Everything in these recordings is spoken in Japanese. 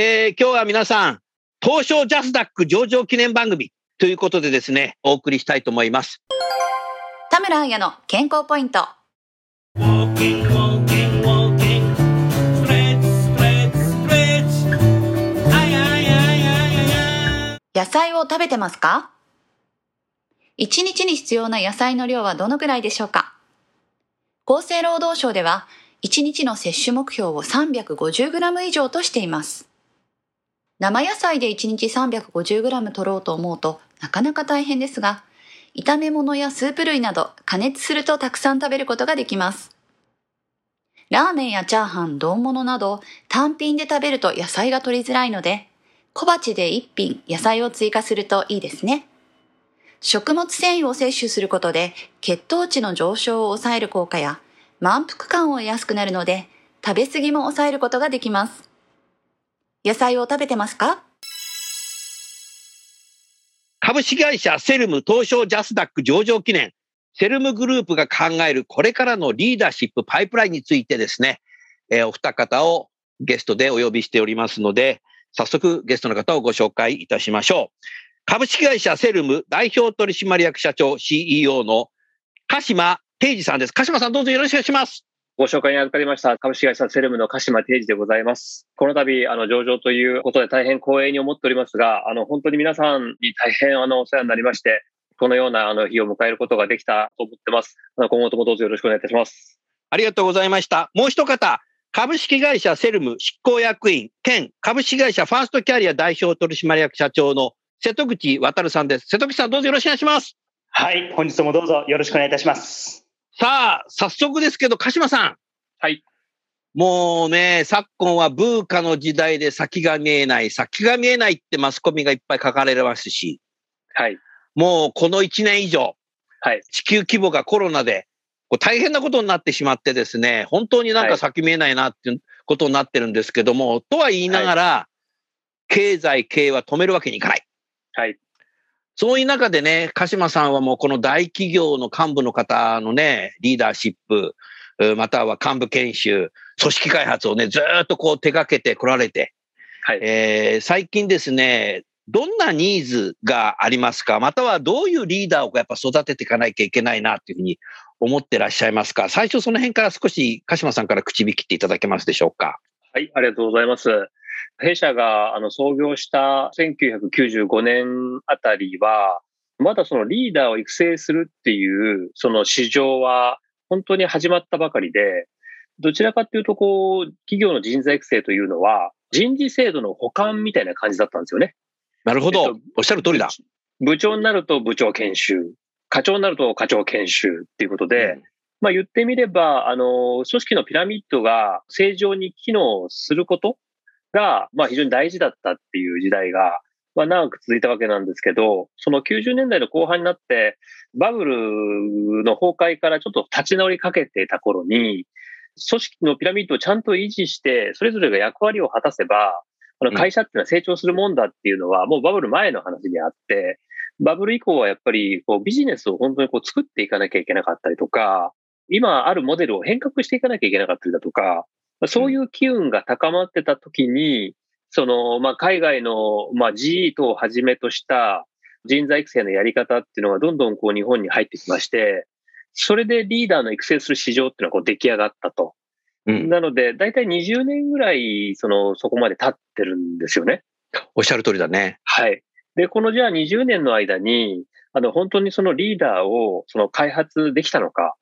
えー、今日は皆さん、東証ジャスダック上場記念番組ということでですね、お送りしたいと思います。田村彩の健康ポイント。野菜を食べてますか？一日に必要な野菜の量はどのくらいでしょうか？厚生労働省では、1日の摂取目標を 350g 以上としています。生野菜で1日 350g 取ろうと思うとなかなか大変ですが、炒め物やスープ類など加熱するとたくさん食べることができます。ラーメンやチャーハン、丼物など単品で食べると野菜が取りづらいので、小鉢で1品野菜を追加するといいですね。食物繊維を摂取することで血糖値の上昇を抑える効果や満腹感を得やすくなるので食べ過ぎも抑えることができます。野菜を食べてますか？株式会社セルム東証ジャスダック上場記念、セルムグループが考えるこれからのリーダーシップパイプラインについてですね、えー、お二方をゲストでお呼びしておりますので、早速ゲストの方をご紹介いたしましょう。株式会社セルム代表取締役社長 CEO の鹿島定治さんです。鹿島さんどうぞよろしくお願いします。ご紹介に預かりました株式会社セルムの鹿島定治でございます。この度、あの、上場ということで大変光栄に思っておりますが、あの、本当に皆さんに大変あの、お世話になりまして、このようなあの日を迎えることができたと思ってます。今後ともどうぞよろしくお願いいたします。ありがとうございました。もう一方、株式会社セルム執行役員兼株式会社ファーストキャリア代表取締役社長の瀬戸口渉さんです。瀬戸口さんどうぞよろしくお願いします。はい、本日もどうぞよろしくお願いいたします。さあ、早速ですけど、鹿島さん。はい。もうね、昨今はブーカの時代で先が見えない、先が見えないってマスコミがいっぱい書かれますし、はい。もうこの1年以上、はい。地球規模がコロナで、大変なことになってしまってですね、本当になんか先見えないなっていうことになってるんですけども、はい、とは言いながら、はい、経済、経営は止めるわけにいかない。はい。そういう中でね、鹿島さんはもうこの大企業の幹部の方のね、リーダーシップ、または幹部研修、組織開発をね、ずっとこう手掛けてこられて、はい、えー、最近ですね、どんなニーズがありますか？またはどういうリーダーをやっぱ育てていかなきゃいけないなっていうふうに思ってらっしゃいますか？最初その辺から少し鹿島さんから口引きっていただけますでしょうか？はい、ありがとうございます。弊社があの創業した1995年あたりは、まだそのリーダーを育成するっていうその市場は本当に始まったばかりで、どちらかっていうと、こう、企業の人材育成というのは、人事制度の補完みたいな感じだったんですよね。なるほど。えっと、おっしゃる通りだ。部長になると部長研修、課長になると課長研修っていうことで、うん、まあ言ってみれば、あの、組織のピラミッドが正常に機能することが、まあ非常に大事だったっていう時代が、まあ、長く続いたわけなんですけど、その90年代の後半になって、バブルの崩壊からちょっと立ち直りかけてた頃に、組織のピラミッドをちゃんと維持して、それぞれが役割を果たせば、あの会社っていうのは成長するもんだっていうのは、もうバブル前の話であって、バブル以降はやっぱりこうビジネスを本当にこう作っていかなきゃいけなかったりとか、今あるモデルを変革していかなきゃいけなかったりだとか、そういう機運が高まってた時に、その、まあ、海外の、まあ、GE 等をはじめとした人材育成のやり方っていうのがどんどんこう日本に入ってきまして、それでリーダーの育成する市場っていうのはこう出来上がったと。うん、なので、大体20年ぐらい、その、そこまで経ってるんですよね。おっしゃる通りだね。はい。で、このじゃあ20年の間に、あの、本当にそのリーダーをその開発できたのか、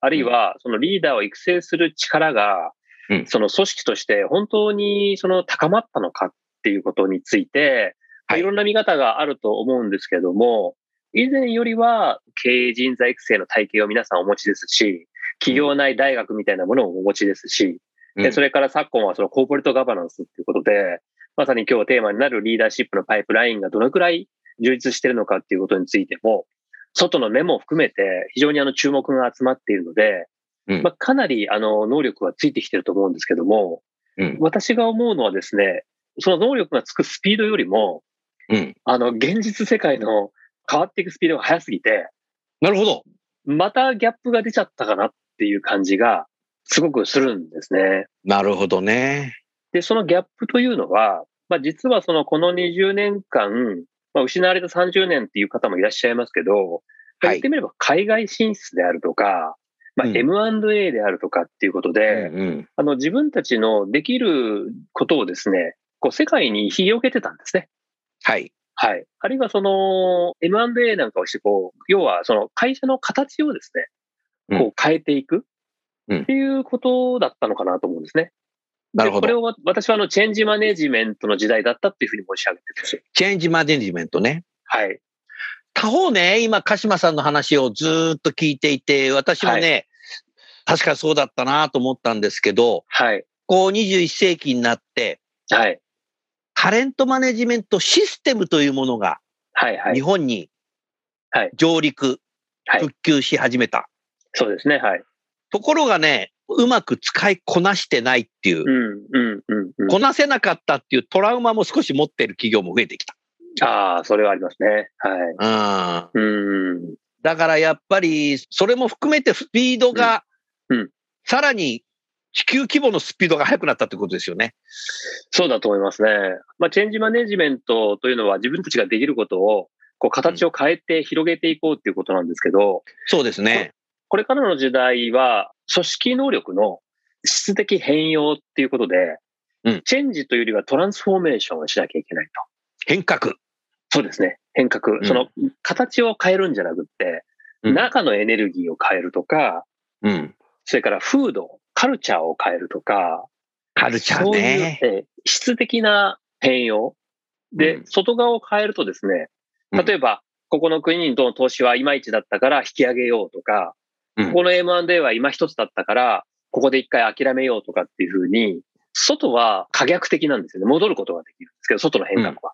あるいはそのリーダーを育成する力が、うん。その組織として本当にその高まったのかっていうことについて、はい。いろんな見方があると思うんですけれども、以前よりは経営人材育成の体系を皆さんお持ちですし、企業内大学みたいなものをお持ちですし、でそれから昨今はそのコーポレートガバナンスっていうことで、まさに今日テーマになるリーダーシップのパイプラインがどのくらい充実しているのかっていうことについても、外の目も含めて非常にあの注目が集まっているので、うんまあ、かなりあの能力はついてきてると思うんですけども、うん私が思うのはですね、その能力がつくスピードよりも、うん。あの現実世界の変わっていくスピードが速すぎて、なるほど。またギャップが出ちゃったかなっていう感じがすごくするんですね。なるほどね。で、そのギャップというのは、まあ、実はそのこの20年間、まあ、失われた30年っていう方もいらっしゃいますけど、言ってみれば海外進出であるとか、まあ、うん M&A であるとかっていうことで、うんあの自分たちのできることをですね、こう世界に広げてたんですね。はい。はい。あるいはその M&A なんかをして、こう、要はその会社の形をですね、こう変えていくうんっていうことだったのかなと思うんですね。なるほど。でこれを私はあのチェンジマネジメントの時代だったっていうふうに申し上げてます。チェンジマネジメントね。はい。他方ね、今、鹿島さんの話をずーっと聞いていて、私もね、確かそうだったなと思ったんですけど、はい。こう21世紀になって、はい。タレントマネジメントシステムというものがはい。はい。日本にはい上陸、はい復旧し始めた。そうですね。はい。ところがね、うまく使いこなしてないっていうう、ん。うん。うん。うんこなせなかったっていうトラウマも少し持っている企業も増えてきた。ああ、それはありますね。はうんい。うん。だからやっぱり、それも含めてスピードが、うんうんさらに地球規模のスピードが速くなったってことですよね。そうだと思いますね。まあ、チェンジマネジメントというのは自分たちができることを、こう、形を変えて広げていこうっていうことなんですけど、そうですね。これからの時代は、組織能力の質的変容っていうことで、うんチェンジというよりはトランスフォーメーションをしなきゃいけないと。変革。そうですね。変革。んその、形を変えるんじゃなくって、うん中のエネルギーを変えるとか、うん。それから風土、カルチャーを変えるとか、カルチャーそういうね。えー質的な変容。で、うん外側を変えるとですね、うん例えば、ここの国の投資はいまいちだったから引き上げようとか、うんここの M&A は今一つだったから、ここで一回諦めようとかっていうふうに、外は可逆的なんですよね。戻ることができるんですけど、外の変革は。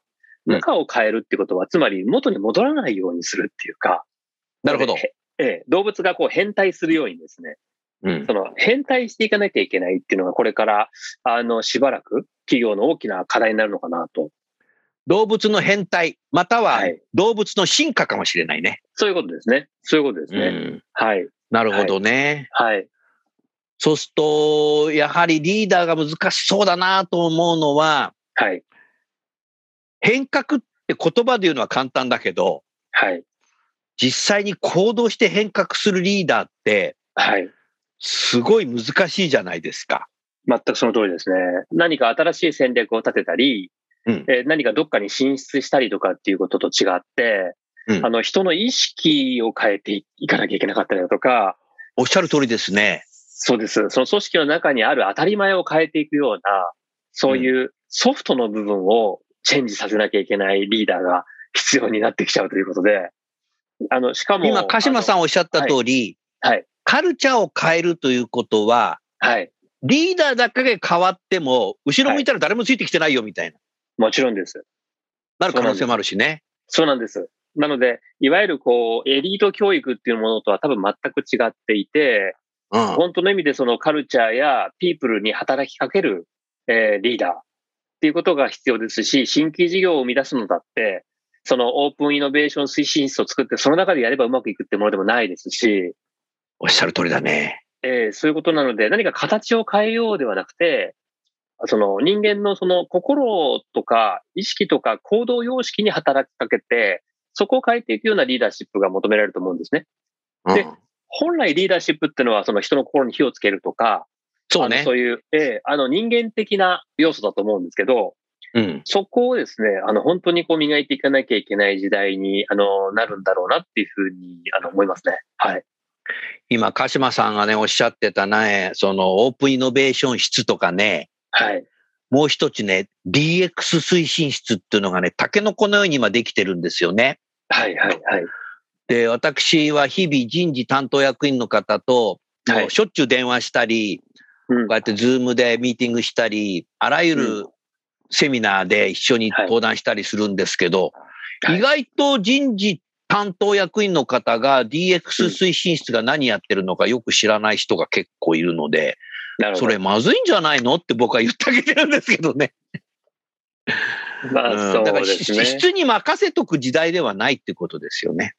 うん中を変えるってことは、つまり元に戻らないようにするっていうか、なるほど。へええ、動物がこう変態するようにですね、うんその変態していかなきゃいけないっていうのがこれから、あの、しばらく企業の大きな課題になるのかなと。動物の変態、またははい動物の進化かもしれないね。そういうことですね。そういうことですね。うんはい。なるほどね。はい。そうすると、やはりリーダーが難しそうだなと思うのは、はい。変革って言葉で言うのは簡単だけど、はい。実際に行動して変革するリーダーって、はい。すごい難しいじゃないですか。全くその通りですね。何か新しい戦略を立てたり、うんえー何かどっかに進出したりとかっていうことと違って、うんあの、人の意識を変えていかなきゃいけなかったりだとか、おっしゃる通りですね。そうです。その組織の中にある当たり前を変えていくような、そういうソフトの部分をチェンジさせなきゃいけないリーダーが必要になってきちゃうということで、あの、しかも、今、鹿島さんおっしゃった通り、はい。カルチャーを変えるということは、はい。リーダーだけが変わっても、後ろ向いたら誰もついてきてないよみたいな、もちろんです。なる可能性もあるしね。そうなんです。なので、いわゆるこう、エリート教育っていうものとは多分全く違っていて、うん。本当の意味でそのカルチャーやピープルに働きかける、えーリーダーっていうことが必要ですし、新規事業を生み出すのだって、そのオープンイノベーション推進室を作って、その中でやればうまくいくってものでもないですし、おっしゃる通りだね。えーそういうことなので、何か形を変えようではなくて、その人間のその心とか意識とか行動様式に働きかけて、そこを変えていくようなリーダーシップが求められると思うんですね。うんで本来リーダーシップっていうのはその人の心に火をつけるとか、そうね。そういう、ええあの人間的な要素だと思うんですけど、うん。そこをですね、あの、本当にこう磨いていかなきゃいけない時代に、あの、なるんだろうなっていうふうに、あの、思いますね。はい。今、鹿島さんがね、おっしゃってたね、そのオープンイノベーション室とかね、はい。もう一つね、DX 推進室っていうのがね、タケノコのように今できてるんですよね。はい、はい、はい。で、私は日々人事担当役員の方と、はいもうしょっちゅう電話したり、うんこうやってズームでミーティングしたり、あらゆるセミナーで一緒に登壇したりするんですけど、はい意外と人事担当役員の方が DX 推進室が何やってるのかよく知らない人が結構いるので。それまずいんじゃないのって僕は言ってあげてるんですけどね。まあ、うんそうだからしですね。質に任せとく時代ではないってことですよね。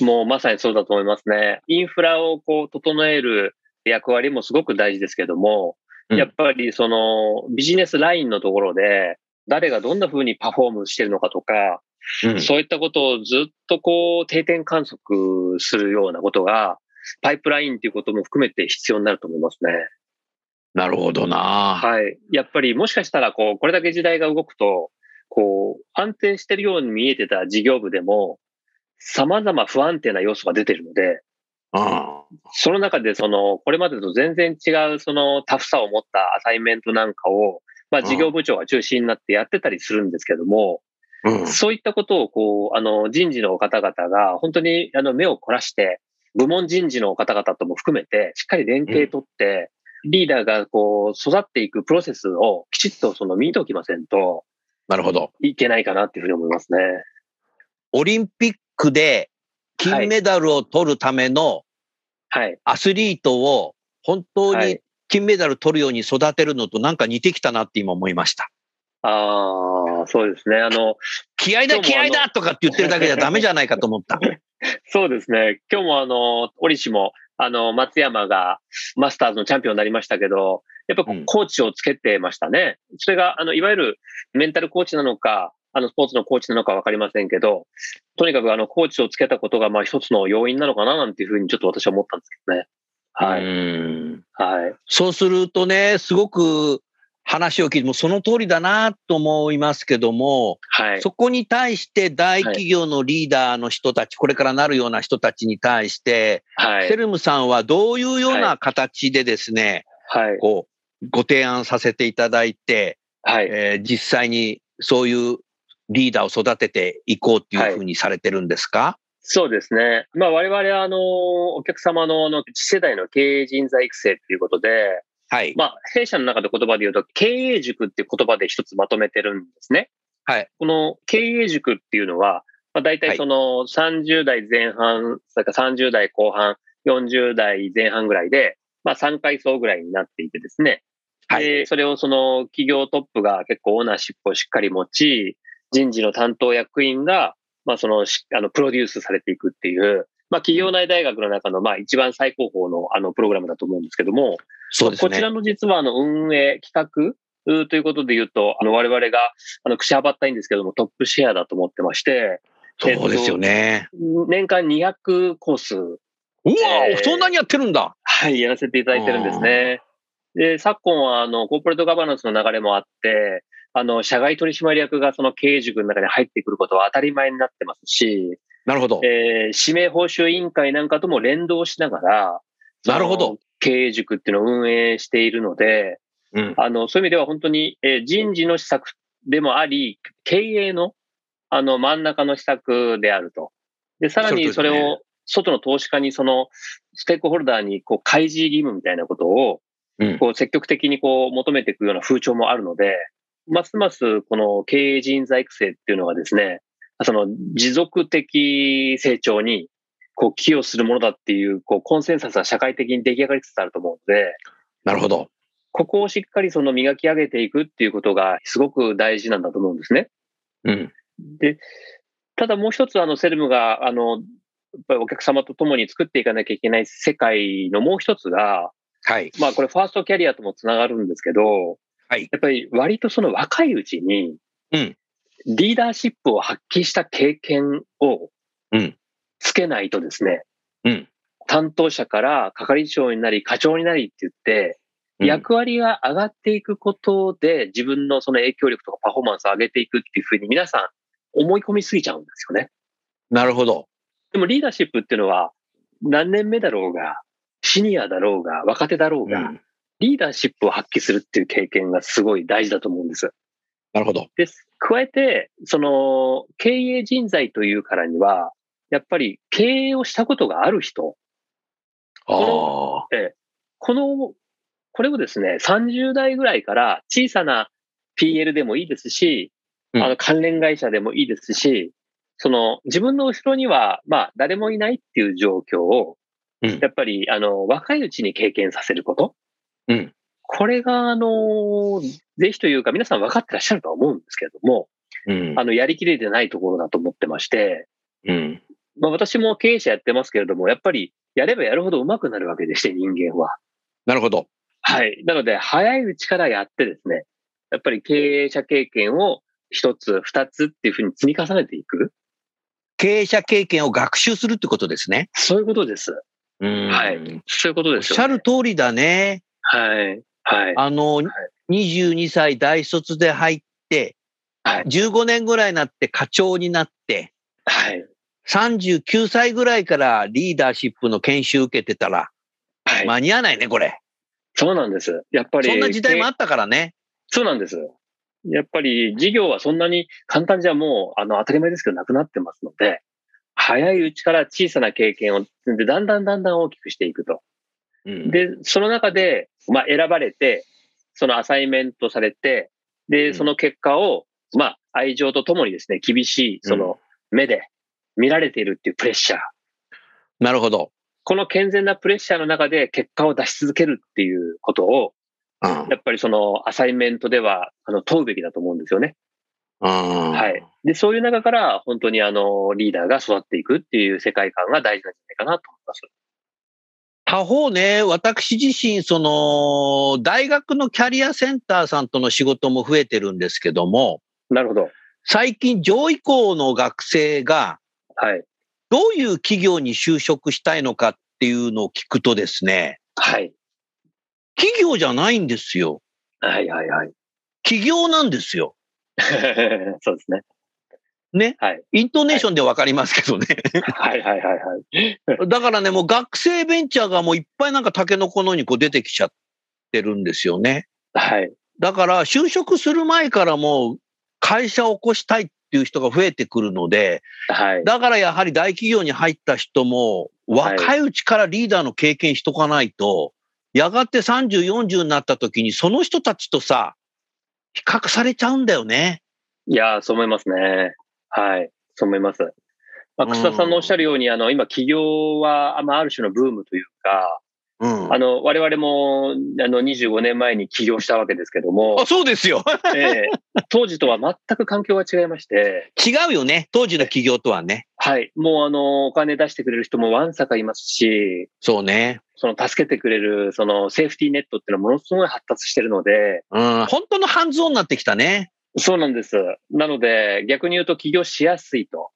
もうまさにそうだと思いますね。インフラをこう整える役割もすごく大事ですけども、うんやっぱりそのビジネスラインのところで、誰がどんな風にパフォームしてるのかとか、うんそういったことをずっとこう定点観測するようなことが、パイプラインっていうことも含めて必要になると思いますね。なるほどな。はい。やっぱりもしかしたら、こう、これだけ時代が動くと、こう、安定してるように見えてた事業部でも、様々不安定な要素が出てるので、うんその中で、その、これまでと全然違う、その、タフさを持ったアサイメントなんかを、まあ、事業部長が中心になってやってたりするんですけども、うんそういったことを、こう、あの、人事の方々が、本当に、あの、目を凝らして、部門人事の方々とも含めて、しっかり連携取って、リーダーが、こう、育っていくプロセスをきちっと、その、見ておきませんとなるほど。いけないかなっていうふうに思いますね。オリンピックで金メダルを取るためのはい。アスリートを本当にはい。金メダル取るように育てるのとなんか似てきたなって今思いました。ああ、そうですね。あの、気合だ気合だ とかって言ってるだけじゃダメじゃないかと思った。そうですね。今日もあの、折しも、あの、松山がマスターズのチャンピオンになりましたけど、やっぱコーチをつけてましたね。それが、あの、いわゆるメンタルコーチなのか、あの、スポーツのコーチなのかわかりませんけど、とにかくあの、コーチをつけたことが、まあ一つの要因なのかななんていうふうにちょっと私は思ったんですけどね。はうい。んはい。そうするとね、すごく話を聞いてもその通りだなと思いますけども、はい。そこに対して大企業のリーダーの人たち、これからなるような人たちに対して、はいセ。ルムさんはどういうような形でですね、はい。こう、ご提案させていただいて、はい。えー実際にそういうリーダーを育てていこうっていうふうにされてるんですか、そうですね。まあ我々はあの、お客様のあの次世代の経営人材育成っていうことで、はい。まあ弊社の中で言葉で言うと経営塾っていう言葉で一つまとめてるんですね。はい。この経営塾っていうのは、まあ大体その30代前半、それから30代後半、40代前半ぐらいで、まあ3階層ぐらいになっていてですね。はいで、それをその企業トップが結構オーナーシップをしっかり持ち、人事の担当役員が、まあそのし、あの、プロデュースされていくっていう、まあ企業内大学の中のまあ一番最高峰のあのプログラムだと思うんですけども、そうですね。こちらの実はあの運営企画ということで言うと、あの我々があの口はばったいんですけどもトップシェアだと思ってまして、そうですよね。年間200コース、うわ、えーそんなにやってるんだ。はい、やらせていただいてるんですね。で、昨今はあのコーポレートガバナンスの流れもあって、あの、社外取締役がその経営塾の中に入ってくることは当たり前になってますし、なるほど。えー指名報酬委員会なんかとも連動しながら、なるほど経営塾っていうのを運営しているので、うん。あの、そういう意味では本当に、えー人事の施策でもあり、経営の、あの、真ん中の施策であると。で、さらにそれを、外の投資家にその、ステークホルダーに、こう、開示義務みたいなことを、うんこう、積極的にこう、求めていくような風潮もあるので、ますます、この経営人材育成っていうのがですね、その、持続的成長に、こう、寄与するものだっていう、こう、コンセンサスが社会的に出来上がりつつあると思うので、なるほど。ここをしっかりその磨き上げていくっていうことがすごく大事なんだと思うんですね。うん。で、ただもう一つあのセルムがあの、やっぱりお客様と共に作っていかなきゃいけない世界のもう一つが、はい。まあこれファーストキャリアともつながるんですけど、はい。やっぱり割とその若いうちに、うんリーダーシップを発揮した経験をうんつけないとですね、うん担当者から係長になり課長になりって言って、役割が上がっていくことで、自分のその影響力とかパフォーマンスを上げていくっていうふうに皆さん思い込みすぎちゃうんですよね。なるほど。でもリーダーシップっていうのは、何年目だろうが、シニアだろうが、若手だろうが、うんリーダーシップを発揮するっていう経験がすごい大事だと思うんです。なるほど。です。加えて、その、経営人材というからには、やっぱり経営をしたことがある人、ああ。この、これをですね、30代ぐらいから小さな PL でもいいですし、うんあの関連会社でもいいですし、その自分の後ろには、まあ誰もいないっていう状況を、うんやっぱりあの若いうちに経験させること。うんこれが、あの、ぜひというか皆さん分かってらっしゃるとは思うんですけれども、うんあの、やりきれてないところだと思ってまして、うん。まあ私も経営者やってますけれども、やっぱりやればやるほど上手くなるわけでして、人間は。なるほど。はい。なので、早いうちからやってですね、やっぱり経営者経験を一つ、二つっていうふうに積み重ねていく。経営者経験を学習するってことですね。そういうことです。うんはいそういうことおっですよ、しゃる通りだね。はい。はい。あの、22歳大卒で入って、はい15年ぐらいになって課長になって、はい。39歳ぐらいからリーダーシップの研修受けてたら、はい。間に合わないね、これ。そうなんです。やっぱり。そんな時代もあったからね。そうなんです。やっぱり事業はそんなに簡単じゃもう、あの、当たり前ですけどなくなってますので、早いうちから小さな経験を積んで、だんだんだんだん大きくしていくと。うんで、その中で、まあ、選ばれて、そのアサイメントされて、うで、んその結果を、まあ、愛情とともにですね、厳しい、その、目で見られているっていうプレッシャー。なるほど。この健全なプレッシャーの中で結果を出し続けるっていうことを、うんやっぱりそのアサイメントでは、あの、問うべきだと思うんですよね。ははい。で、そういう中から、本当にあの、リーダーが育っていくっていう世界観が大事なんじゃないかなと思います。他方ね、私自身、その、大学のキャリアセンターさんとの仕事も増えてるんですけども、なるほど。最近上位校の学生がはい。どういう企業に就職したいのかっていうのを聞くとですね、はい。企業じゃないんですよ。はいはいはい。企業なんですよ。そうですね。ね。はい。イントネーションでわかりますけどね。はいはいはいはい。だからね、もう学生ベンチャーがもういっぱいなんかタケノコのようにこう出てきちゃってるんですよね。はい。だから就職する前からもう会社を起こしたいっていう人が増えてくるので、はい。だからやはり大企業に入った人も若いうちからリーダーの経験しとかないと、やがて30、40になった時にその人たちとさ、比較されちゃうんだよね。いやー、そう思いますね。はい。そう思います。まあ、うん楠田さんのおっしゃるように、あの、今、企業は、あまあ、ある種のブームというか、うん。あの、我々も、あの、25年前に起業したわけですけどもあ、そうですよ。ええ当時とは全く環境が違いまして、違うよね。当時の企業とはね。はい。もう、あの、お金出してくれる人もわんさかいますし、そうね。その、助けてくれる、その、セーフティーネットっていうのはものすごい発達してるので、うん。本当のハンズオンになってきたね。そうなんです。なので、逆に言うと起業しやすいと。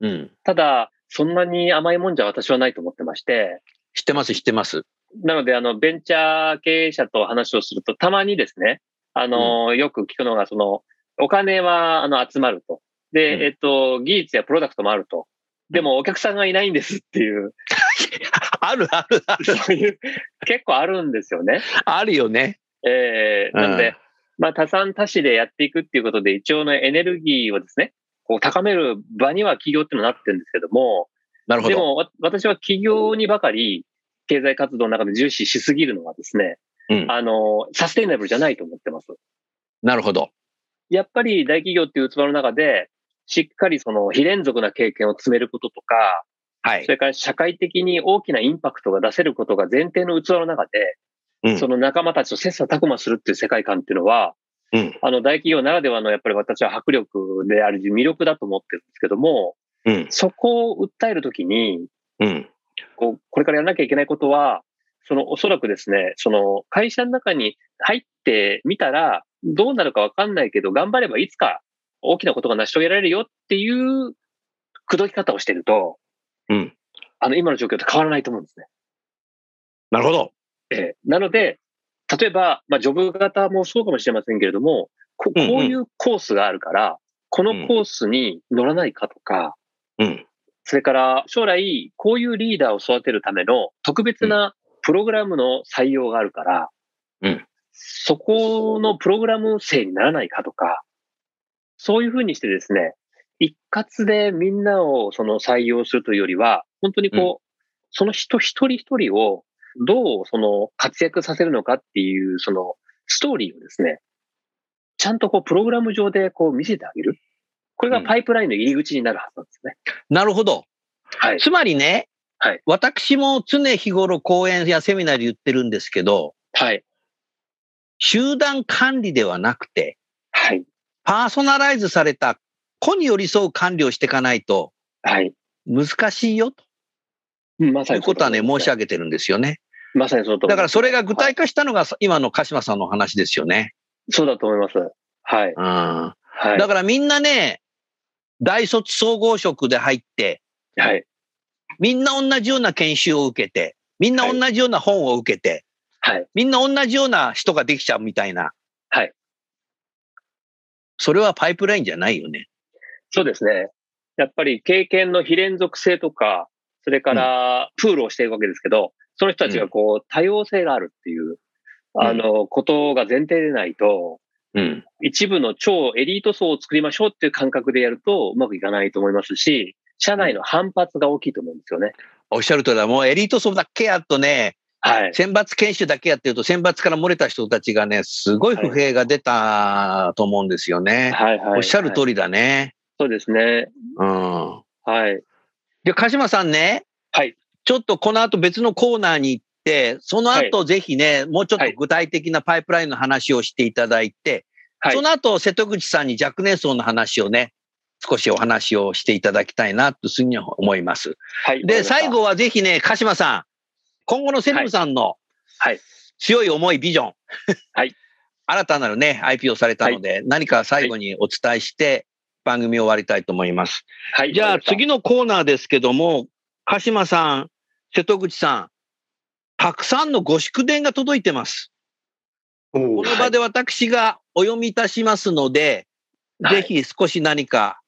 うん。ただ、そんなに甘いもんじゃ私はないと思ってまして、知ってます、知ってます。なので、あの、ベンチャー経営者と話をすると、たまにですね、あの、よく聞くのが、その、お金は、あの、集まると。で、うんえっと、技術やプロダクトもあると。でも、お客さんがいないんですっていう、あるあるある。そういう、結構あるんですよね。あるよね。えー、なので、うんまあ、多産多死でやっていくっていうことで、一応のエネルギーをですね、こう高める場には企業ってのはなってるんですけども、なるほど。でも、わ私は企業にばかり経済活動の中で重視しすぎるのはですね、うんあの、サステイナブルじゃないと思ってます。なるほど。やっぱり大企業っていう器の中で、しっかりその非連続な経験を積めることとか、はいそ。れから社会的に大きなインパクトが出せることが前提の器の中で、うんその仲間たちと切磋琢磨するっていう世界観っていうのは、うん。あの大企業ならではのやっぱり私は迫力である魅力だと思ってるんですけども、うん。そこを訴えるときに、うん。こう、これからやらなきゃいけないことは、その、おそらくですね、その、会社の中に入ってみたら、どうなるかわかんないけど、頑張ればいつか大きなことが成し遂げられるよっていう、口説き方をしてると、うん。あの、今の状況と変わらないと思うんですね。なるほど。ええ。なので、例えば、まあ、ジョブ型もそうかもしれませんけれども、ここういうコースがあるから、このコースに乗らないかとか、うん。それから将来、こういうリーダーを育てるための特別なプログラムの採用があるから、うん。そこのプログラム生にならないかとか、そういうふうにしてですね、一括でみんなをその採用するというよりは、本当にこう、その人一人一人をどうその活躍させるのかっていうそのストーリーをですね、ちゃんとこうプログラム上でこう見せてあげる。これがパイプラインの入り口になるはずなんですね。なるほど。はい。つまりね、はい私も常日頃講演やセミナーで言ってるんですけど、はい。集団管理ではなくて、はい。パーソナライズされた子に寄り添う管理をしていかないとはい。難しいよとうんまさにいうことはね、申し上上げてるんですよね。げまさにそのとだからそれが具はい体化したのが今の鹿島さんの話ですよね。そうだと思います。はい。うん。はい。だからみんなね、大卒総合職で入って、はい。みんな同じような研修を受けて、みんな同じような本を受けて、はい。みんな同じような人ができちゃうみたいな。はい。それはパイプラインじゃないよね。そうですね。やっぱり経験の非連続性とか、それからプールをしていくわけですけど、その人たちがこう多様性があるっていう、あの、ことが前提でないと、うん。一部の超エリート層を作りましょうっていう感覚でやるとうまくいかないと思いますし、社内の反発が大きいと思うんですよね。おっしゃるとりだ。もうエリート層だけやとね、はい。選抜研修だけやってると、選抜から漏れた人たちがね、すごい不平が出たと思うんですよね。はいはい。おっしゃる通り。りだね。そうですね。うん。はい。で、鹿島さんね。はい。ちょっとこの後別のコーナーに行って、その後ぜひね、もうちょっと具体的なパイプラインの話をしていただいて、はいそ。の後瀬戸口さんに若年層の話をね、少しお話をしていただきたいなと、すぐに思います。はい。で、最後はぜひね、鹿島さん、今後のセルムさんのはい強い思い、ビジョン。はい。新たなるね、IP をされたので、何か最後にお伝えして、番組を終わりたいと思います。はい。じゃあ次のコーナーですけども、鹿島さん、瀬戸口さん、たくさんのご祝電が届いてます。この場で私がお読みいたしますので、はいぜひ少し何か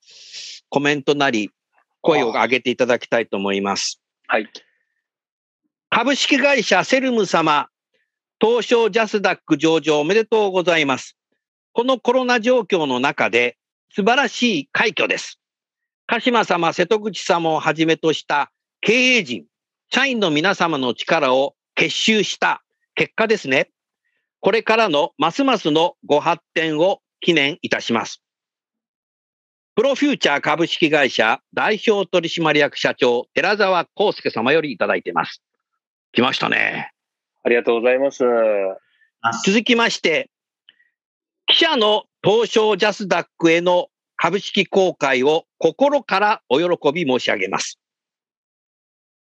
コメントなり、声を上げていただきたいと思います。はい。株式会社セルム様、東証ジャスダック上場おめでとうございます。このコロナ状況の中で素晴らしい快挙です。鹿島様、瀬戸口様をはじめとした経営陣、社員の皆様の力を結集した結果ですね。これからのますますのご発展を記念いたします。プロフューチャー株式会社代表取締役社長、寺澤康介様よりいただいています。来ましたね。ありがとうございます。続きまして、記者の東証ジャスダックへの株式公開を心からお喜び申し上げます。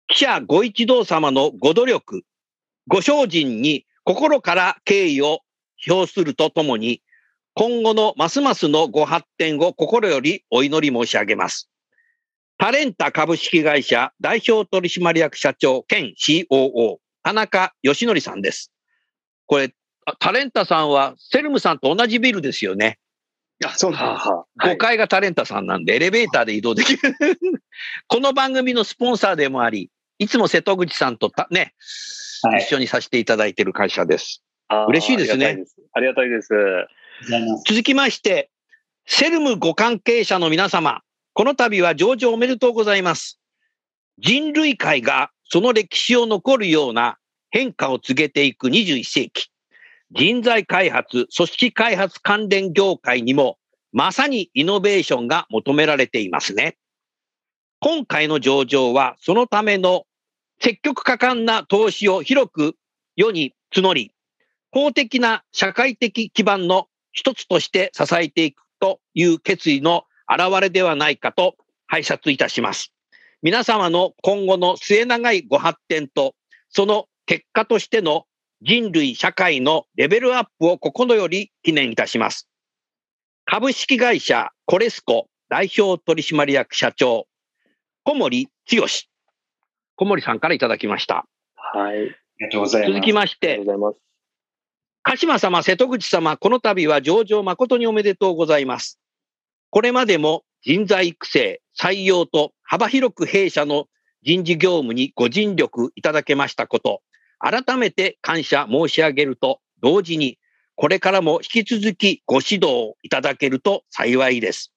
記者ご一同様のご努力、ご精進に心から敬意を表するとともに、今後のますますのご発展を心よりお祈り申し上げます。タレンタ株式会社代表取締役社長兼 COO、田中義則さんです。これ、タレンタさんはセルムさんと同じビルですよね。あ、そうはあ、なんです。はあ、5階がタレンタさんなんで、エレベーターで移動できる。この番組のスポンサーでもあり、いつも瀬戸口さんとたね、はい一緒にさせていただいている会社です。嬉しいですねありがたいです。です。続きまして、セルムご関係者の皆様、この度は上場おめでとうございます。人類界がその歴史を残るような変化を告げていく21世紀。人材開発、組織開発関連業界にも、まさにイノベーションが求められていますね。今回の上場は、そのための積極果敢な投資を広く世に募り、公的な社会的基盤の一つとして支えていくという決意の表れではないかと拝察いたします。皆様の今後の末長いご発展と、その結果としての人類社会のレベルアップを心より記念いたします。株式会社コレスコ代表取締役社長、小森剛。小森さんからいただきました。はい。ありがとうございます。続きましてがとう、ございます。鹿島様、瀬戸口様、この度は上場誠におめでとうございます。これまでも人材育成、採用と幅広く弊社の人事業務にご尽力いただけましたこと、改めて感謝申し上げると同時に、これからも引き続きご指導いただけると幸いです。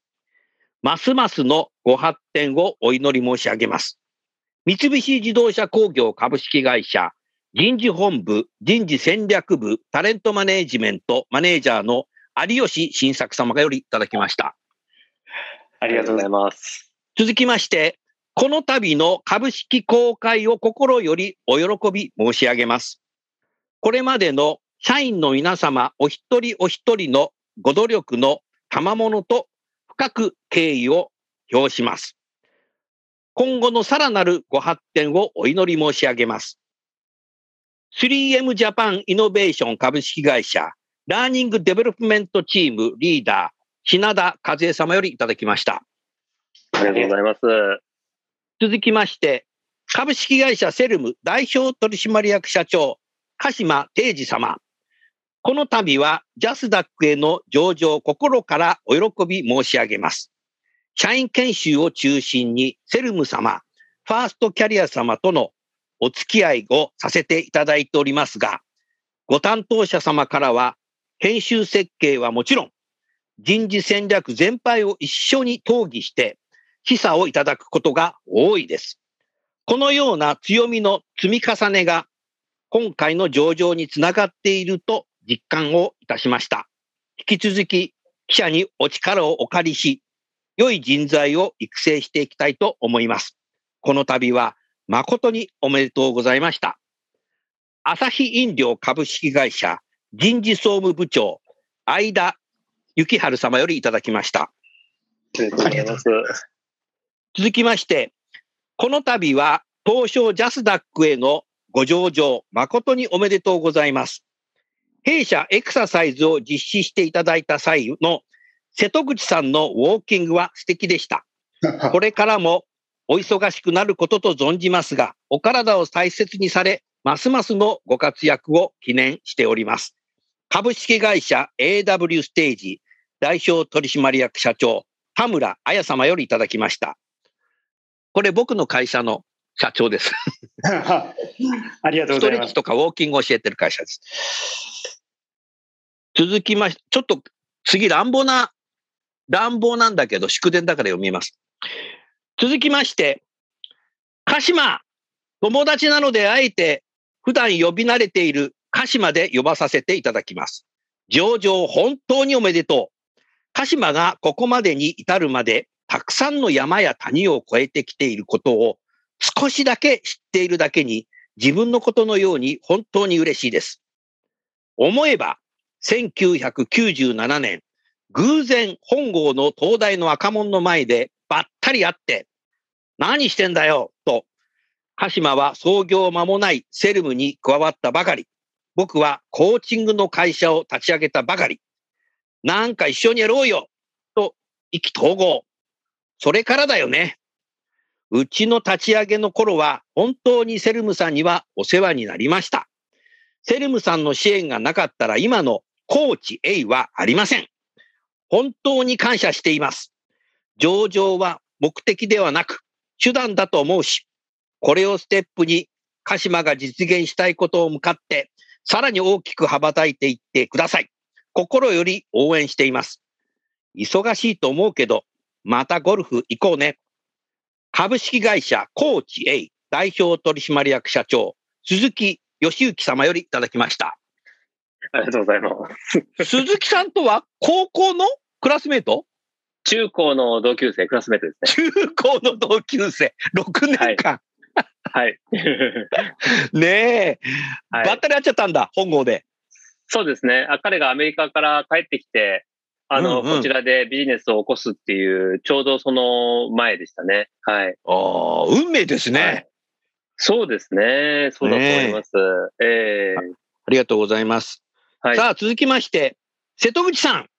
ますますのご発展をお祈り申し上げます。三菱自動車工業株式会社人事本部人事戦略部タレントマネージメントマネージャーの有吉新作様よりいただきました。ありがとうございます。続きまして、この度の株式公開を心よりお喜び申し上げます。これまでの社員の皆様お一人お一人のご努力の賜物と深く敬意を表します。今後のさらなるご発展をお祈り申し上げます。3M ジャパンイノベーション株式会社ラーニングデベロップメントチームリーダー、品田和恵様よりいただきました。ありがとうございます。続きまして、株式会社セルム代表取締役社長、鹿島定治様。この度はジャスダックへの上場心からお喜び申し上げます。社員研修を中心にセルム様、ファーストキャリア様とのお付き合いをさせていただいておりますが、ご担当者様からは研修設計はもちろん、人事戦略全般を一緒に討議して、示唆をいただくことが多いです。このような強みの積み重ねが今回の上場につながっていると実感をいたしました。引き続き記者にお力をお借りし、良い人材を育成していきたいと思います。この度は誠におめでとうございました。朝日飲料株式会社人事総務部長、相田幸春様よりいただきました。ありがとうございます。続きまして、この度は東証ジャスダックへのご上場、誠におめでとうございます。弊社エクササイズを実施していただいた際の瀬戸口さんのウォーキングは素敵でした。これからもお忙しくなることと存じますが、お体を大切にされ、ますますのご活躍を記念しております。株式会社 AW ステージ代表取締役社長、田村彩様よりいただきました。これ僕の会社の社長です。ありがとうストレッチございます。とかウォーキングを教えてる会社です。続きまして、ちょっと次乱暴な、乱暴なんだけど祝電だから読みます。続きまして、鹿島、友達なのであえて普段呼び慣れている鹿島で呼ばさせていただきます。上場本当におめでとう。鹿島がここまでに至るまでたくさんの山や谷を越えてきていることを少しだけ知っているだけに自分のことのように本当に嬉しいです。思えば1997年、偶然本郷の東大の赤門の前でばったり会って、何してんだよと、鹿島は創業間もないセルムに加わったばかり。僕はコーチングの会社を立ち上げたばかり。なんか一緒にやろうよと意気投合。それからだよね。うちの立ち上げの頃は本当にセルムさんにはお世話になりました。セルムさんの支援がなかったら今のコーチ A はありません。本当に感謝しています。上場は目的ではなく手段だと思うし、これをステップに鹿島が実現したいことを向かってさらに大きく羽ばたいていってください。心より応援しています。忙しいと思うけど、またゴルフ行こうね。株式会社コーチ A 代表取締役社長、鈴木義行様よりいただきました。ありがとうございます。鈴木さんとは高校のクラスメート？中高の同級生、クラスメートですね。中高の同級生、6年間。はい。ねえ、はいばったり会っちゃったんだ、本郷で。そうですね。あ彼がアメリカから帰ってきて、あの、うんうんこちらでビジネスを起こすっていう、ちょうどその前でしたね。はい。ああ、運命ですね。はいそうですね。そうだと思います。ええありがとうございます。はい。さあ、続きまして、瀬戸口さん。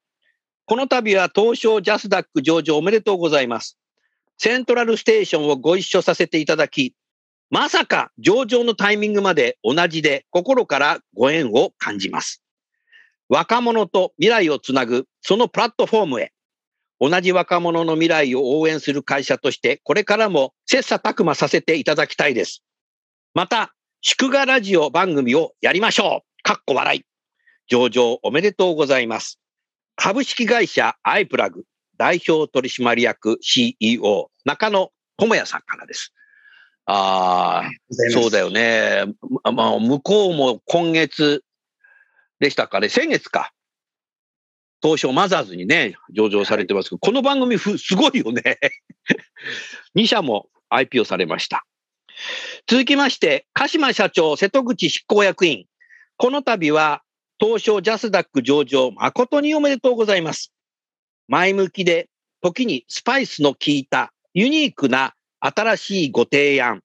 この度は東証ジャスダック上場おめでとうございます。セントラルステーションをご一緒させていただき、まさか上場のタイミングまで同じで心からご縁を感じます。若者と未来をつなぐ、そのプラットフォームへ。同じ若者の未来を応援する会社として、これからも切磋琢磨させていただきたいです。また、祝賀ラジオ番組をやりましょう。かっこ笑い。上場おめでとうございます。株式会社アイプラグ代表取締役 CEO 中野智也さんからです。ああ、そうだよね。まあ、向こうも今月でしたかね、先月か。東証マザーズにね、上場されてますけど、この番組ふすごいよね。2社も IPO されました。続きまして、鹿島社長、瀬戸口執行役員。この度は、東証ジャスダック上場、誠におめでとうございます。前向きで、時にスパイスの効いたユニークな新しいご提案、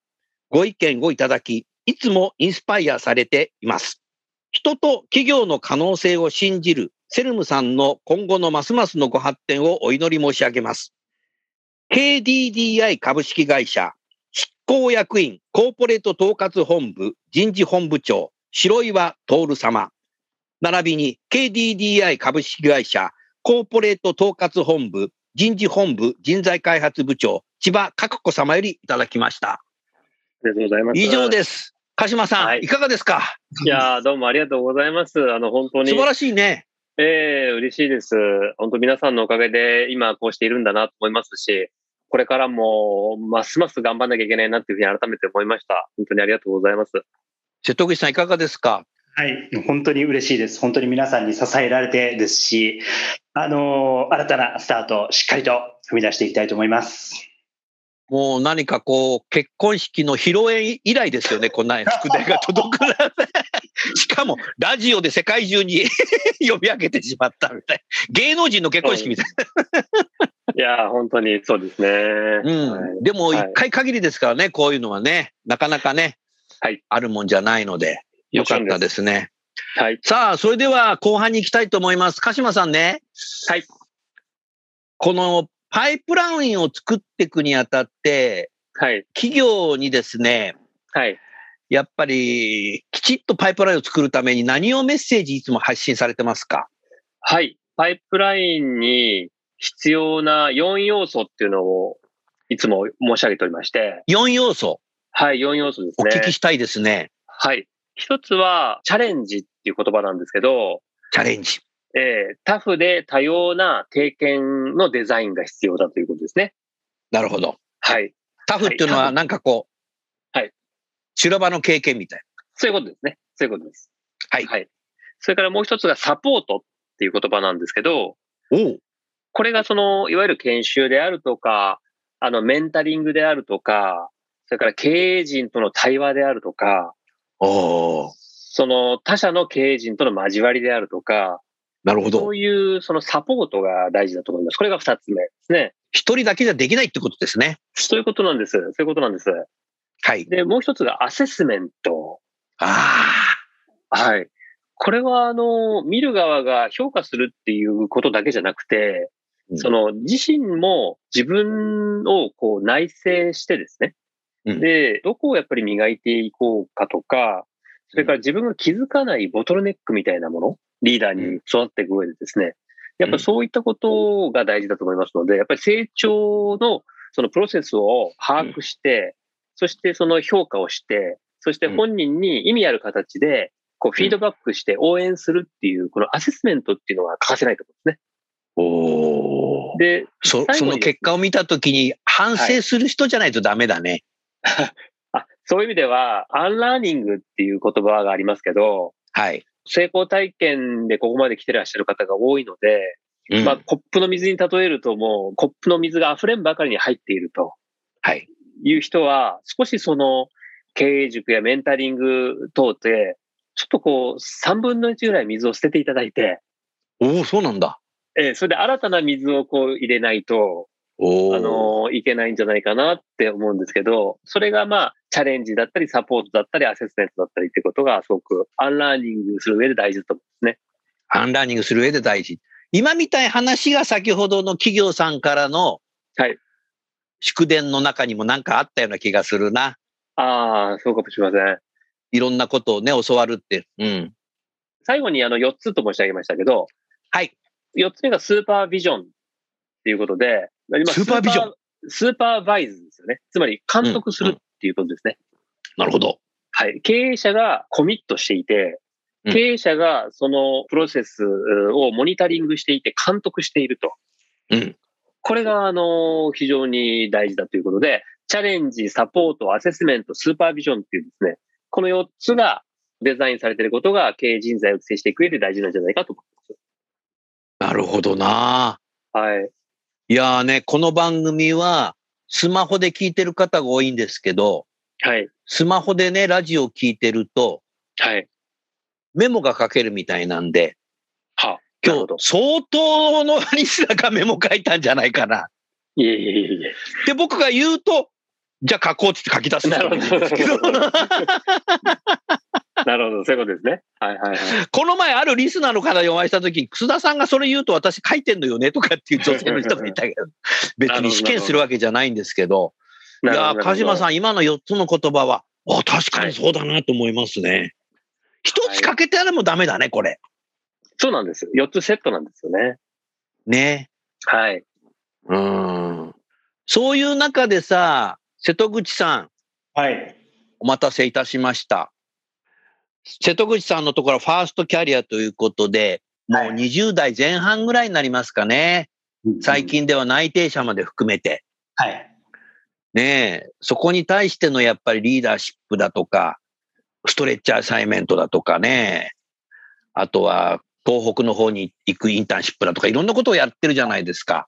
ご意見をいただき、いつもインスパイアされています。人と企業の可能性を信じるセルムさんの今後のますますのご発展をお祈り申し上げます。KDDI 株式会社執行役員コーポレート統括本部人事本部長白岩徹様。並びに KDDI 株式会社コーポレート統括本部人事本部人材開発部長千葉角子様よりいただきました。ありがとうございます。以上です。鹿島さん、はい、いかがですか？いやどうもありがとうございます。あの、本当に。素晴らしいね。ええー、嬉しいです。本当皆さんのおかげで今こうしているんだなと思いますし、これからもますます頑張んなきゃいけないなっていうふうに改めて思いました。本当にありがとうございます。瀬戸口さんいかがですか？はい、本当に嬉しいです。本当に皆さんに支えられてですし、あの新たなスタート、しっかりと踏み出していきたいと思います。もう何かこう、結婚式の披露宴以来ですよね、こんな福田が届くなんて。しかも、ラジオで世界中に 呼び上げてしまったみたい。芸能人の結婚式みたいいや、本当にそうですね。うん。はい、でも、一回限りですからね、こういうのはね、なかなかね、はい、あるもんじゃないので、よかったですね。はい。さあ、それでは後半に行きたいと思います。鹿島さんね。はい。このパイプラインを作っていくにあたって、はい。企業にですね、はい。やっぱり、きちっとパイプラインを作るために何をメッセージいつも発信されてますか？はい。パイプラインに必要な4要素っていうのをいつも申し上げておりまして。4要素？はい、4要素ですね。お聞きしたいですね。はい。一つは、チャレンジっていう言葉なんですけど。チャレンジ。えー、タフで多様な経験のデザインが必要だということですね。なるほど。はい。タフっていうのはなんかこう、はい。修羅場の経験みたいな。そういうことですね。そういうことです。はい。はい。それからもう一つがサポートっていう言葉なんですけど、おこれがその、いわゆる研修であるとか、あの、メンタリングであるとか、それから経営陣との対話であるとか、おその他社の経営陣との交わりであるとか、なるほど。そういうそのサポートが大事だと思います。これが二つ目ですね。一人だけじゃできないってことですね。そういうことなんです。そういうことなんです。はい。で、もう一つがアセスメント。ああ。はい。これは、あの、見る側が評価するっていうことだけじゃなくて、うん、その自身も自分をこう内省してですね。うん、で、どこをやっぱり磨いていこうかとか、それから自分が気づかないボトルネックみたいなものリーダーに育っていく上でですね、やっぱそういったことが大事だと思いますので、やっぱり成長のそのプロセスを把握して、そしてその評価をして、そして本人に意味ある形で、こうフィードバックして応援するっていう、このアセスメントっていうのは欠かせないと思うんですね。おでそ、その結果を見たときに反省する人じゃないとダメだね。はい、あそういう意味では、 unlearning っていう言葉がありますけど、はい。成功体験でここまで来てらっしゃる方が多いので、うん、まあ、コップの水に例えるともう、コップの水が溢れんばかりに入っていると。はい。いう人は、少しその、経営塾やメンタリング等で、ちょっとこう、3分の1ぐらい水を捨てていただいて。おお、そうなんだ。えー、それで新たな水をこう入れないと、あの、いけないんじゃないかなって思うんですけど、それがまあ、チャレンジだったり、サポートだったり、アセスメントだったりってことが、すごく unlearning する上で大事だと思うんですね。 unlearning する上で大事。今みたい話が先ほどの企業さんからの、はい。祝電の中にもなんかあったような気がするな。ああ、そうかもしれません。いろんなことをね、教わるって。うん。最後にあの4つと申し上げましたけど、はい。4つ目がスーパービジョンっていうことで、今スーパービジョンスーパーバイズですよね。つまり監督するっていうことですね。なるほど。はい。経営者がコミットしていて、うん経営者がそのプロセスをモニタリングしていて監督していると。うん。これが、あの、非常に大事だということで、チャレンジ、サポート、アセスメント、スーパービジョンっていうですね、この4つがデザインされていることが経営人材を育成していく上で大事なんじゃないかと思いなるほどな。ます。はい。いやーね、この番組は、スマホで聞いてる方が多いんですけど、はい。スマホでね、ラジオを聞いてると、はい。メモが書けるみたいなんで、は今日相当のリスナーがメモ書いたんじゃないかな。いえいえいえ。で、僕が言うと、じゃあ書こうって書き出す人もいるんですけど、なるほど、そういうことですね。はいはいはい。この前あるリスナーの方にお会いした時に、楠田さんがそれ言うと私書いてんのよねとかっていう女性の人がいたけど、別に試験するわけじゃないんですけど、いやー、鹿島さん。ん、今の4つの言葉は、あ、確かにそうだなと思いますね。一つかけてあれもダメだね、これ。そうなんです。4つセットなんですよね。ね。はい。うん。そういう中でさ、瀬戸口さん、はい。お待たせいたしました。瀬戸口さんのところはファーストキャリアということで、もうはい20代前半ぐらいになりますかね。最。近では内定者まで含めて。はい。ねえ、そこに対してのやっぱりリーダーシップだとか、ストレッチアサイメントだとかね、あとは東北の方に行くインターンシップだとか、いろんなことをやってるじゃないですか。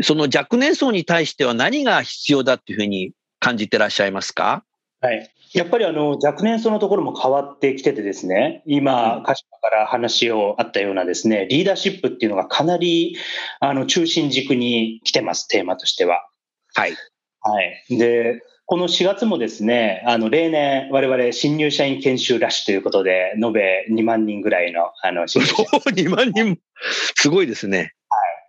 その若年層に対しては何が必要だっていうふうに感じてらっしゃいますか？はい。やっぱりあの若年層のところも変わってきててですね、今、鹿島から話をあったようなですね、リーダーシップっていうのがかなりあの中心軸に来てます、テーマとしては。はい。はい。で、この4月もですね、あの、例年、我々新入社員研修ラッシュということで、延べ2万人ぐらいの、あの、新入社員 2万人、すごいですね。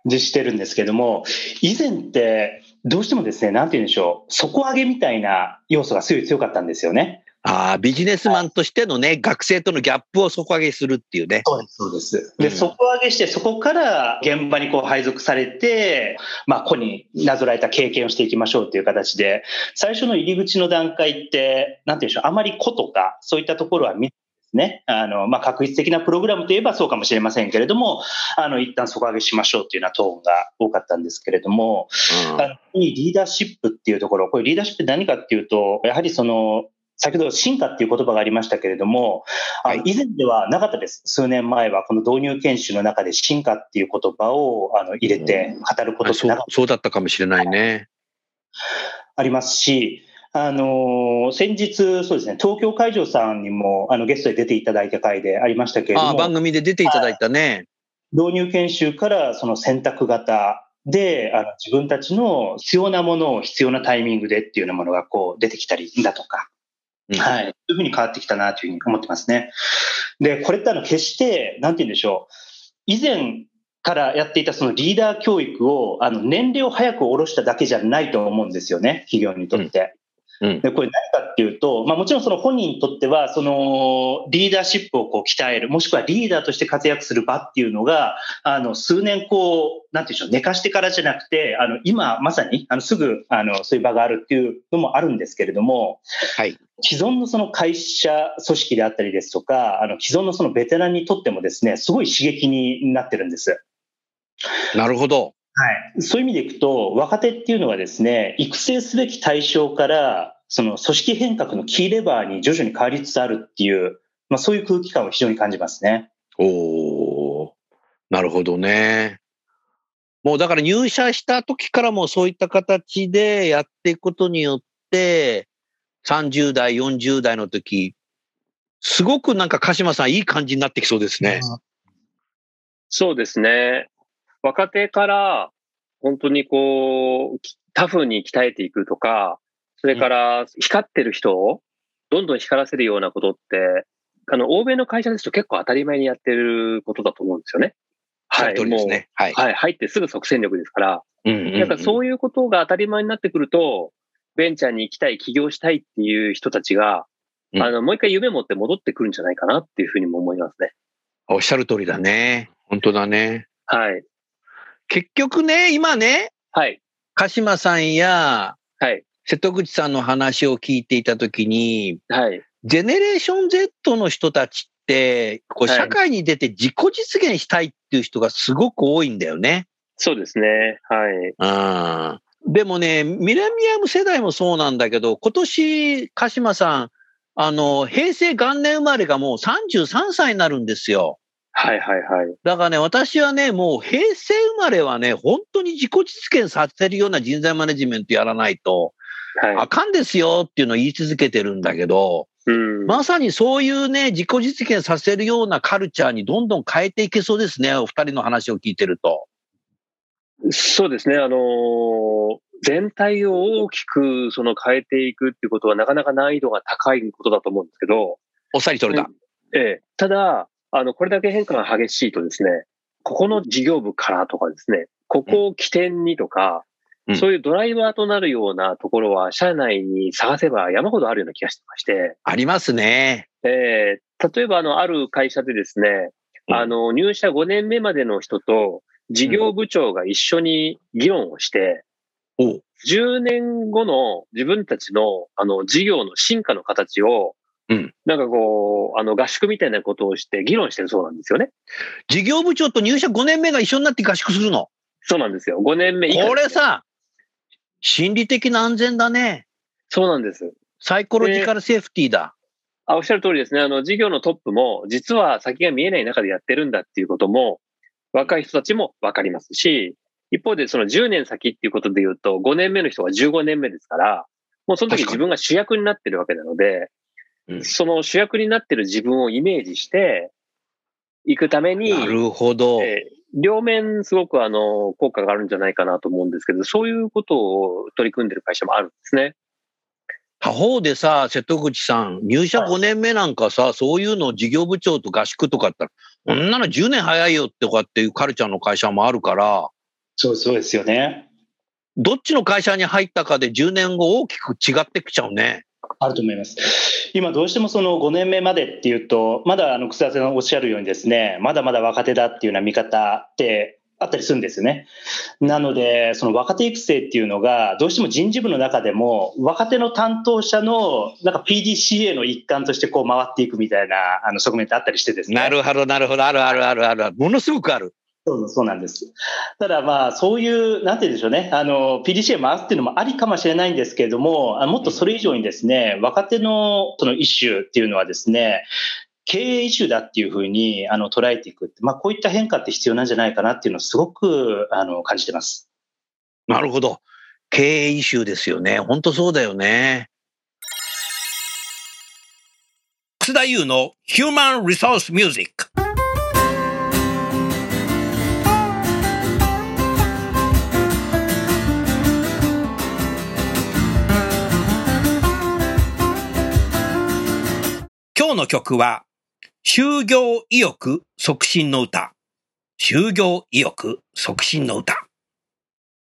実施してるんですけども、以前って、どうしてもですね、なんて言うんでしょう、底上げみたいな要素がすごい強かったんですよね。ああ、ビジネスマンとしてのね、学生とのギャップを底上げするっていうね。そうです、そうです。で、うん底上げして、そこから現場にこう配属されて、まあ、個になぞらえた経験をしていきましょうという形で、最初の入り口の段階って、なんて言うんでしょう、あまり個とか、そういったところは見ね。あの、まあ、確率的なプログラムといえばそうかもしれませんけれども、あの、一旦底上げしましょうっていうようなトーンが多かったんですけれども、うんリーダーシップっていうところ、これリーダーシップって何かっていうと、やはりその、先ほど進化っていう言葉がありましたけれども、はい以前ではなかったです。数年前はこの導入研修の中で進化っていう言葉をあの入れて語ることあそうってなかっそうだったかもしれないね。ありますし、あの先日、そうですね、東京会場さんにもあのゲストで出ていただいた回でありましたけれどああ、も、番組で出ていただいたね。導入研修からその選択型で、あの自分たちの必要なものを必要なタイミングでっていうようなものがこう出てきたりだとか、うんはい。そういうふうに変わってきたなというふうに思ってますね。で、これってあの決して、なんて言うんでしょう。以前からやっていたそのリーダー教育を、あの年齢を早く下ろしただけじゃないと思うんですよね。企業にとって。うんで、これ何かっていうと、まあもちろんその本人にとっては、そのリーダーシップをこう鍛える、もしくはリーダーとして活躍する場っていうのが、あの数年こう、なんていうんでしょう、寝かしてからじゃなくて、あの今まさに、あのすぐ、あのそういう場があるっていうのもあるんですけれども、はい。既存のその会社組織であったりですとか、あの既存のそのベテランにとってもですね、すごい刺激になってるんです。なるほど。はい。そういう意味でいくと、若手っていうのはですね、育成すべき対象から、その組織変革のキーレバーに徐々に変わりつつあるっていう、まあそういう空気感を非常に感じますね。おお、なるほどね。もうだから入社した時からもそういった形でやっていくことによって、30代、40代の時、すごくなんか鹿島さんいい感じになってきそうですね。そうですね。若手から本当にこう、きタフに鍛えていくとか、それから光ってる人をどんどん光らせるようなことって、あの、欧米の会社ですと結構当たり前にやってることだと思うんですよね。はい、ですね。はい。はい、入ってすぐ即戦力ですから、うんうんうんなんかそういうことが当たり前になってくると、ベンチャーに行きたい、起業したいっていう人たちが、うんあの、もう一回夢持って戻ってくるんじゃないかなっていうふうにも思いますね。おっしゃる通りだね。本当だね。はい。結局ね、今ね、はい。鹿島さんやはい。瀬戸口さんの話を聞いていたときに、はい。ジェネレーション Z の人たちって、こうはい社会に出て自己実現したいっていう人がすごく多いんだよね。そうですね。はい。うん。でもね、ミレニアム世代もそうなんだけど、今年、鹿島さん、あの、平成元年生まれがもう33歳になるんですよ。はいはいはい。だからね、私はね、もう平成生まれはね、本当に自己実現させるような人材マネジメントやらないと、はい。あかんですよっていうのを言い続けてるんだけど、うん。まさにそういうね、自己実現させるようなカルチャーにどんどん変えていけそうですね、お二人の話を聞いてると。そうですね。あのー全体を大きくその変えていくっていうことはなかなか難易度が高いことだと思うんですけど、おっさりそれだ。ええ、ただ、あの、これだけ変化が激しいとですね、ここの事業部からとかですね、ここを起点にとか、うん。そういうドライバーとなるようなところは社内に探せば山ほどあるような気がしてまして、ありますね。ええ例えばあの、ある会社でですね、うん。あの、入社5年目までの人と事業部長が一緒に議論をして、おう。10年後の自分たちの、あの、事業の進化の形を、うんなんかこう、あの、合宿みたいなことをして議論してるそうなんですよね。事業部長と入社5年目が一緒になって合宿するの。そうなんですよ。5年目以下。これさ、心理的な安全だね。そうなんです。サイコロジカルセーフティーだ。あ、おっしゃる通りですね。あの、事業のトップも、実は先が見えない中でやってるんだっていうことも、若い人たちもわかりますし、一方でその10年先っていうことで言うと、5年目の人が15年目ですから、もうその時自分が主役になってるわけなので、うんその主役になってる自分をイメージして、いくために、なるほど。えー両面すごくあの、効果があるんじゃないかなと思うんですけど、そういうことを取り組んでる会社もあるんですね。他方でさ、瀬戸口さん、入社5年目なんかさ、そういうのを事業部長と合宿とかあったら、こんなの10年早いよとかっていうカルチャーの会社もあるから、そうそうですよね。どっちの会社に入ったかで10年後大きく違ってきちゃうね。あると思います。今どうしてもその5年目までっていうと、まだあの草田さんおっしゃるようにですね、まだまだ若手だっていうような見方ってあったりするんですよね。なので、その若手育成っていうのが、どうしても人事部の中でも、若手の担当者のなんか PDCA の一環としてこう回っていくみたいなあの側面ってあったりしてですね。なるほど、なるほど、あるあるあるある。ものすごくある。そうそうなんです。ただまあ、そういう、なんて言うんでしょうね、あの、PDCA 回すっていうのもありかもしれないんですけれども、もっとそれ以上にですね、若手のそのイシューっていうのはですね、経営イシューだっていうふうにあの捉えていく、まあ、こういった変化って必要なんじゃないかなっていうのをすごくあの感じてます。なるほど。経営イシューですよね。本当そうだよね。楠田優の Human Resource Music。今日の曲は、就業意欲促進の歌。就業意欲促進の歌。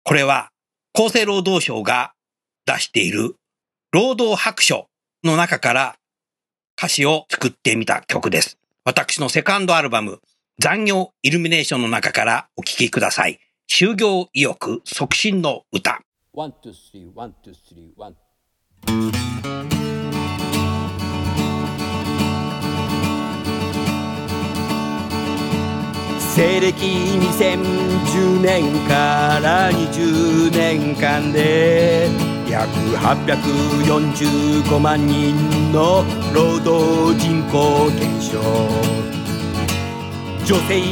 これは厚生労働省が出している労働白書の中から歌詞を作ってみた曲です。私のセカンドアルバム残業イルミネーションの中からお聴きください。就業意欲促進の歌。One, two, three, one, two, three, one. 西暦2010年から20年間で約845万人の労働人口減少。女性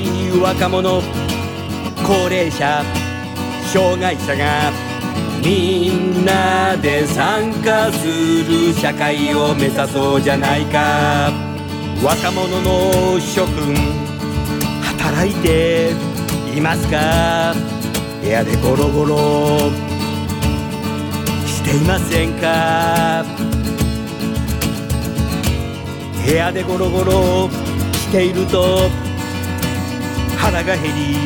若者高齢者障害者がみんなで参加する社会を目指そうじゃないか。若者の諸君働いていますか？部屋でゴロゴロ。していませんか？部屋でゴロゴロ。していると腹が減り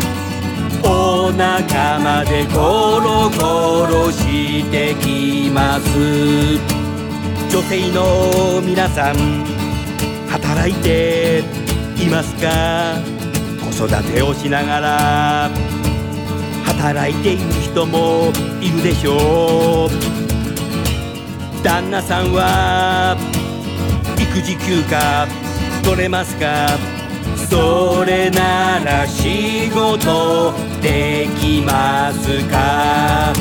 お腹までゴロゴロしてきます。女性の皆さん働いていますか？子育てをしながら働いている人もいるでしょう。旦那さんは育児休暇取れますか？それなら仕事できますか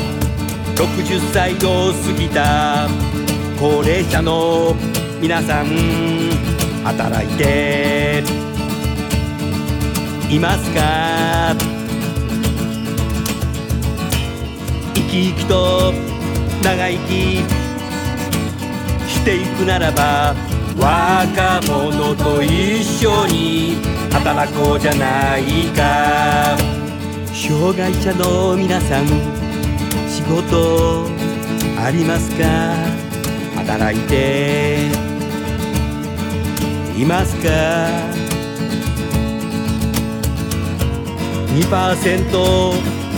？60歳を過ぎた高齢者の皆さん働いて。いますか生き生きと長生きしていくならば若者と一緒に働こうじゃないか。障害者の皆さん仕事ありますか？働いていますか？2%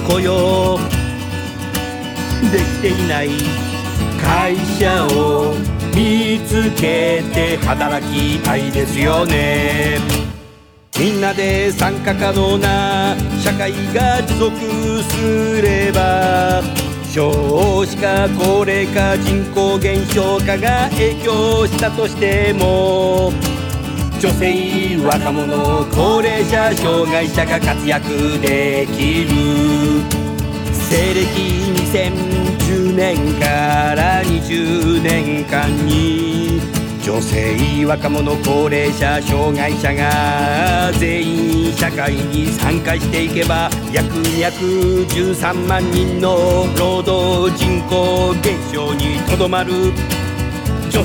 雇用。できていない会社を見つけて働きたいですよね。みんなで参加可能な社会が持続すれば少子化高齢化人口減少化が影響したとしても女性若者高齢者障害者が活躍できる西暦2010年から20年間に女性若者高齢者障害者が全員社会に参加していけば約213万人の労働人口減少にとどまる。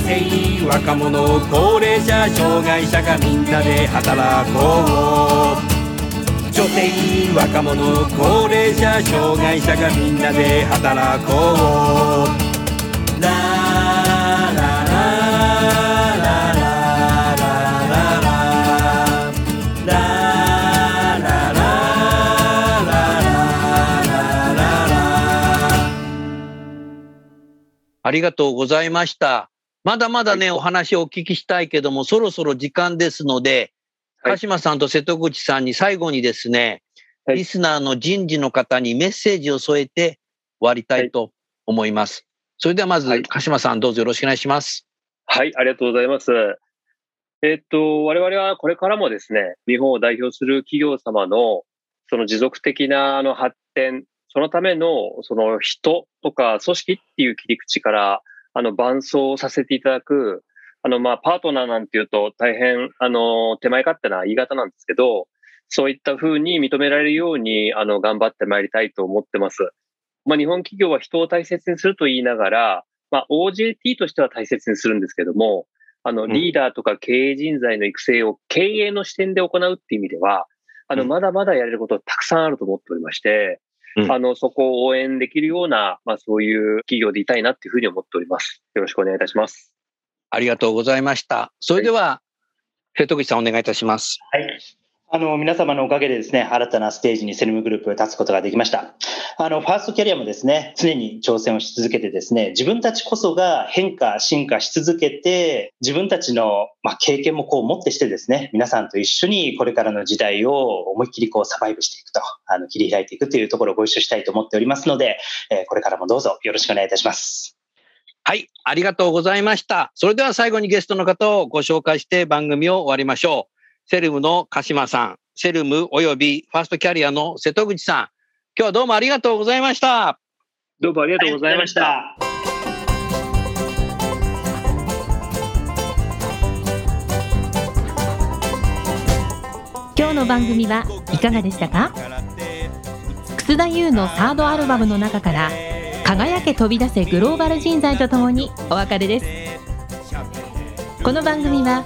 性若者高齢者障害者がみんなで働こう女性若者高齢者障害者がみんなで働こうララララありがとうございました。まだまだね、お話をお聞きしたいけども、そろそろ時間ですので、はい鹿島さんと瀬戸口さんに最後にですね、はいリスナーの人事の方にメッセージを添えて終わりたいと思います。それではまず、はい鹿島さんどうぞよろしくお願いします。はい、ありがとうございます。えっと、我々はこれからもですね、日本を代表する企業様のその持続的なあの発展、そのためのその人とか組織っていう切り口からあの伴走させていただく、あのまあパートナーなんていうと大変あの手前勝手な言い方なんですけど、そういったふうに認められるようにあの頑張ってまいりたいと思ってます。まあ日本企業は人を大切にすると言いながら、まあ OJT としては大切にするんですけども、あの、んリーダーとか経営人材の育成を経営の視点で行うっていう意味では、あの、うんまだまだやれることたくさんあると思っておりまして、うんあの、そこを応援できるような、まあそういう企業でいたいなっていうふうに思っております。よろしくお願いいたします。ありがとうございました。それでは、瀬戸口さんお願いいたします。はい。あの、皆様のおかげでですね、新たなステージにセルムグループが立つことができました。あの、ファーストキャリアもですね、常に挑戦をし続けてですね、自分たちこそが変化、進化し続けて、自分たちの、まあ、経験もこう持ってしてですね、皆さんと一緒にこれからの時代を思いっきりこうサバイブしていくと、あの、切り開いていくというところをご一緒したいと思っておりますので、えこれからもどうぞよろしくお願いいたします。はい、ありがとうございました。それでは最後にゲストの方をご紹介して番組を終わりましょう。セルムの鹿島さん、セルムおよびファーストキャリアの瀬戸口さん、今日はどうもありがとうございました。どうもありがあとうございました。。今日の番組はいかがでしたか？楠田優のサードアルバムの中から「輝け飛び出せグローバル人材」とともにお別れですこの番組は